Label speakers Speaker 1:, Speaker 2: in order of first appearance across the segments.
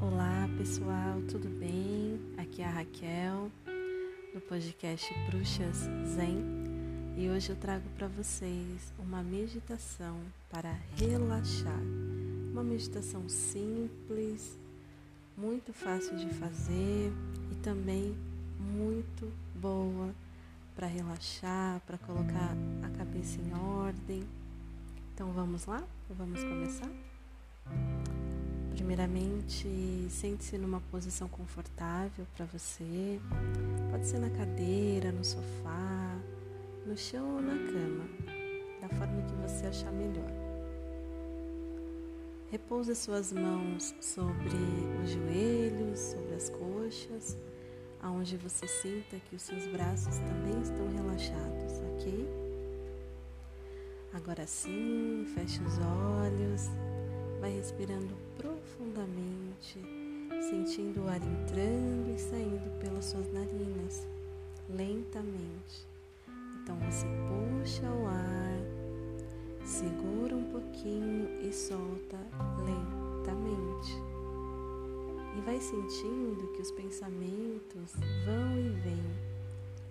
Speaker 1: Olá pessoal, tudo bem? Aqui é a Raquel do podcast Bruxas Zen e hoje eu trago para vocês uma meditação para relaxar. Uma meditação simples, muito fácil de fazer e também muito boa para relaxar, para colocar a cabeça em ordem. Então vamos lá? Vamos começar? Primeiramente, sente-se numa posição confortável para você. Pode ser na cadeira, no sofá, no chão ou na cama, da forma que você achar melhor. Repouse suas mãos sobre os joelhos, sobre as coxas, aonde você sinta que os seus braços também estão relaxados, ok? Agora sim, feche os olhos Vai respirando profundamente, sentindo o ar entrando e saindo pelas suas narinas, lentamente. Então você puxa o ar, segura um pouquinho e solta lentamente. E vai sentindo que os pensamentos vão e vêm.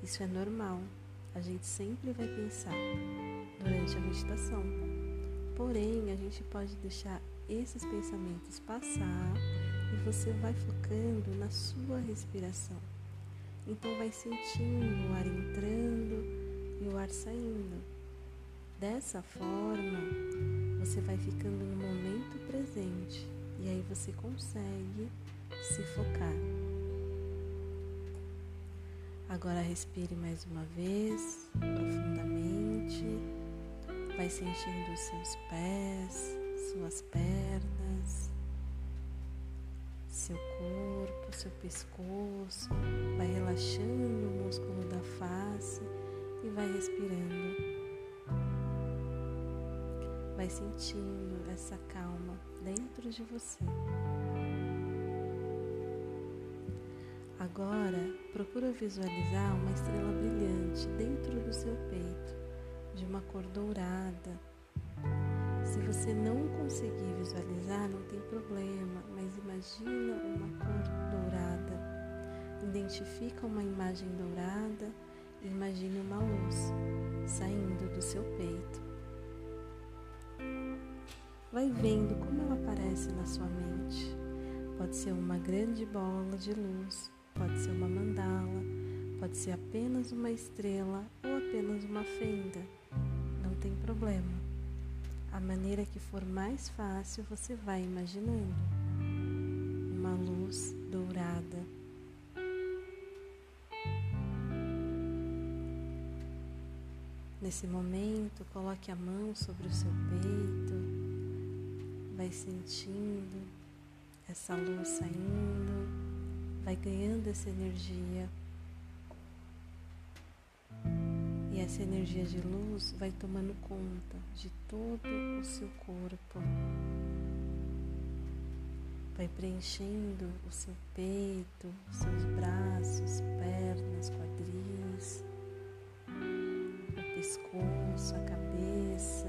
Speaker 1: Isso é normal. A gente sempre vai pensar durante a meditação. Porém, a gente pode deixar esses pensamentos passar e você vai focando na sua respiração. Então vai sentindo o ar entrando e o ar saindo. Dessa forma, você vai ficando no momento presente e aí você consegue se focar. Agora respire mais uma vez, profundamente. Vai sentindo os seus pés, suas pernas, seu corpo, seu pescoço, vai relaxando o músculo da face e vai respirando. Vai sentindo essa calma dentro de você. Agora, procura visualizar uma estrela brilhante dentro do seu peito, de uma cor dourada se você não conseguir visualizar, não tem problema, mas imagina uma cor dourada. Identifica uma imagem dourada e imagine uma luz saindo do seu peito. Vai vendo como ela aparece na sua mente. Pode ser uma grande bola de luz, pode ser uma mandala, pode ser apenas uma estrela ou apenas uma fenda. Não tem problema. A maneira que for mais fácil, você vai imaginando. Uma luz dourada. Nesse momento, coloque a mão sobre o seu peito, vai sentindo essa luz saindo, vai ganhando essa energia E essa energia de luz vai tomando conta de todo o seu corpo. Vai preenchendo o seu peito, seus braços, pernas, quadris, o pescoço, a cabeça.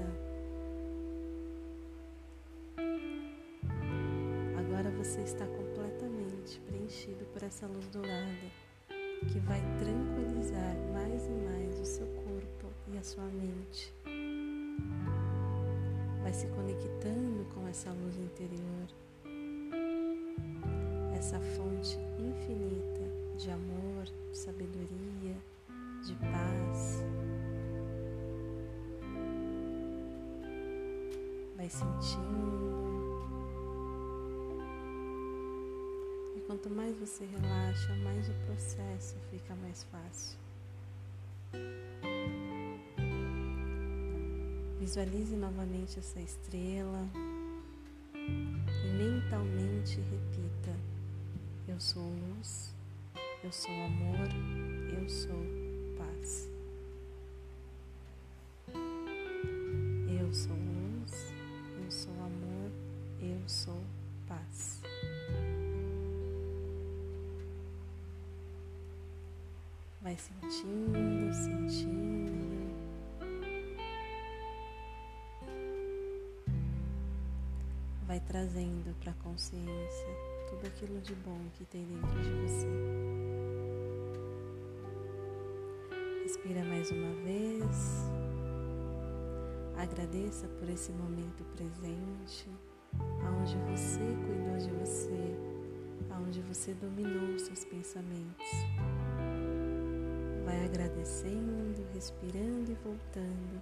Speaker 1: Agora você está completamente preenchido por essa luz dourada que vai tranquilizar essa luz interior, essa fonte infinita de amor, sabedoria, de paz. Vai sentindo Quanto mais você relaxa, mais o processo fica mais fácil. Visualize novamente essa estrela e mentalmente repita: Eu sou luz, eu sou amor, eu sou paz. Eu sou luz, eu sou amor, eu sou paz. Vai sentindo, sentindo. Vai trazendo para a consciência tudo aquilo de bom que tem dentro de você. Respira mais uma vez. Agradeça por esse momento presente, aonde você cuidou de você, aonde você dominou seus pensamentos. Vai agradecendo, respirando e voltando,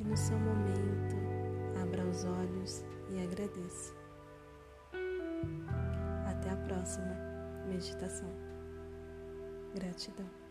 Speaker 1: e no seu momento, abra os olhos e agradeça. Até a próxima meditação. Gratidão.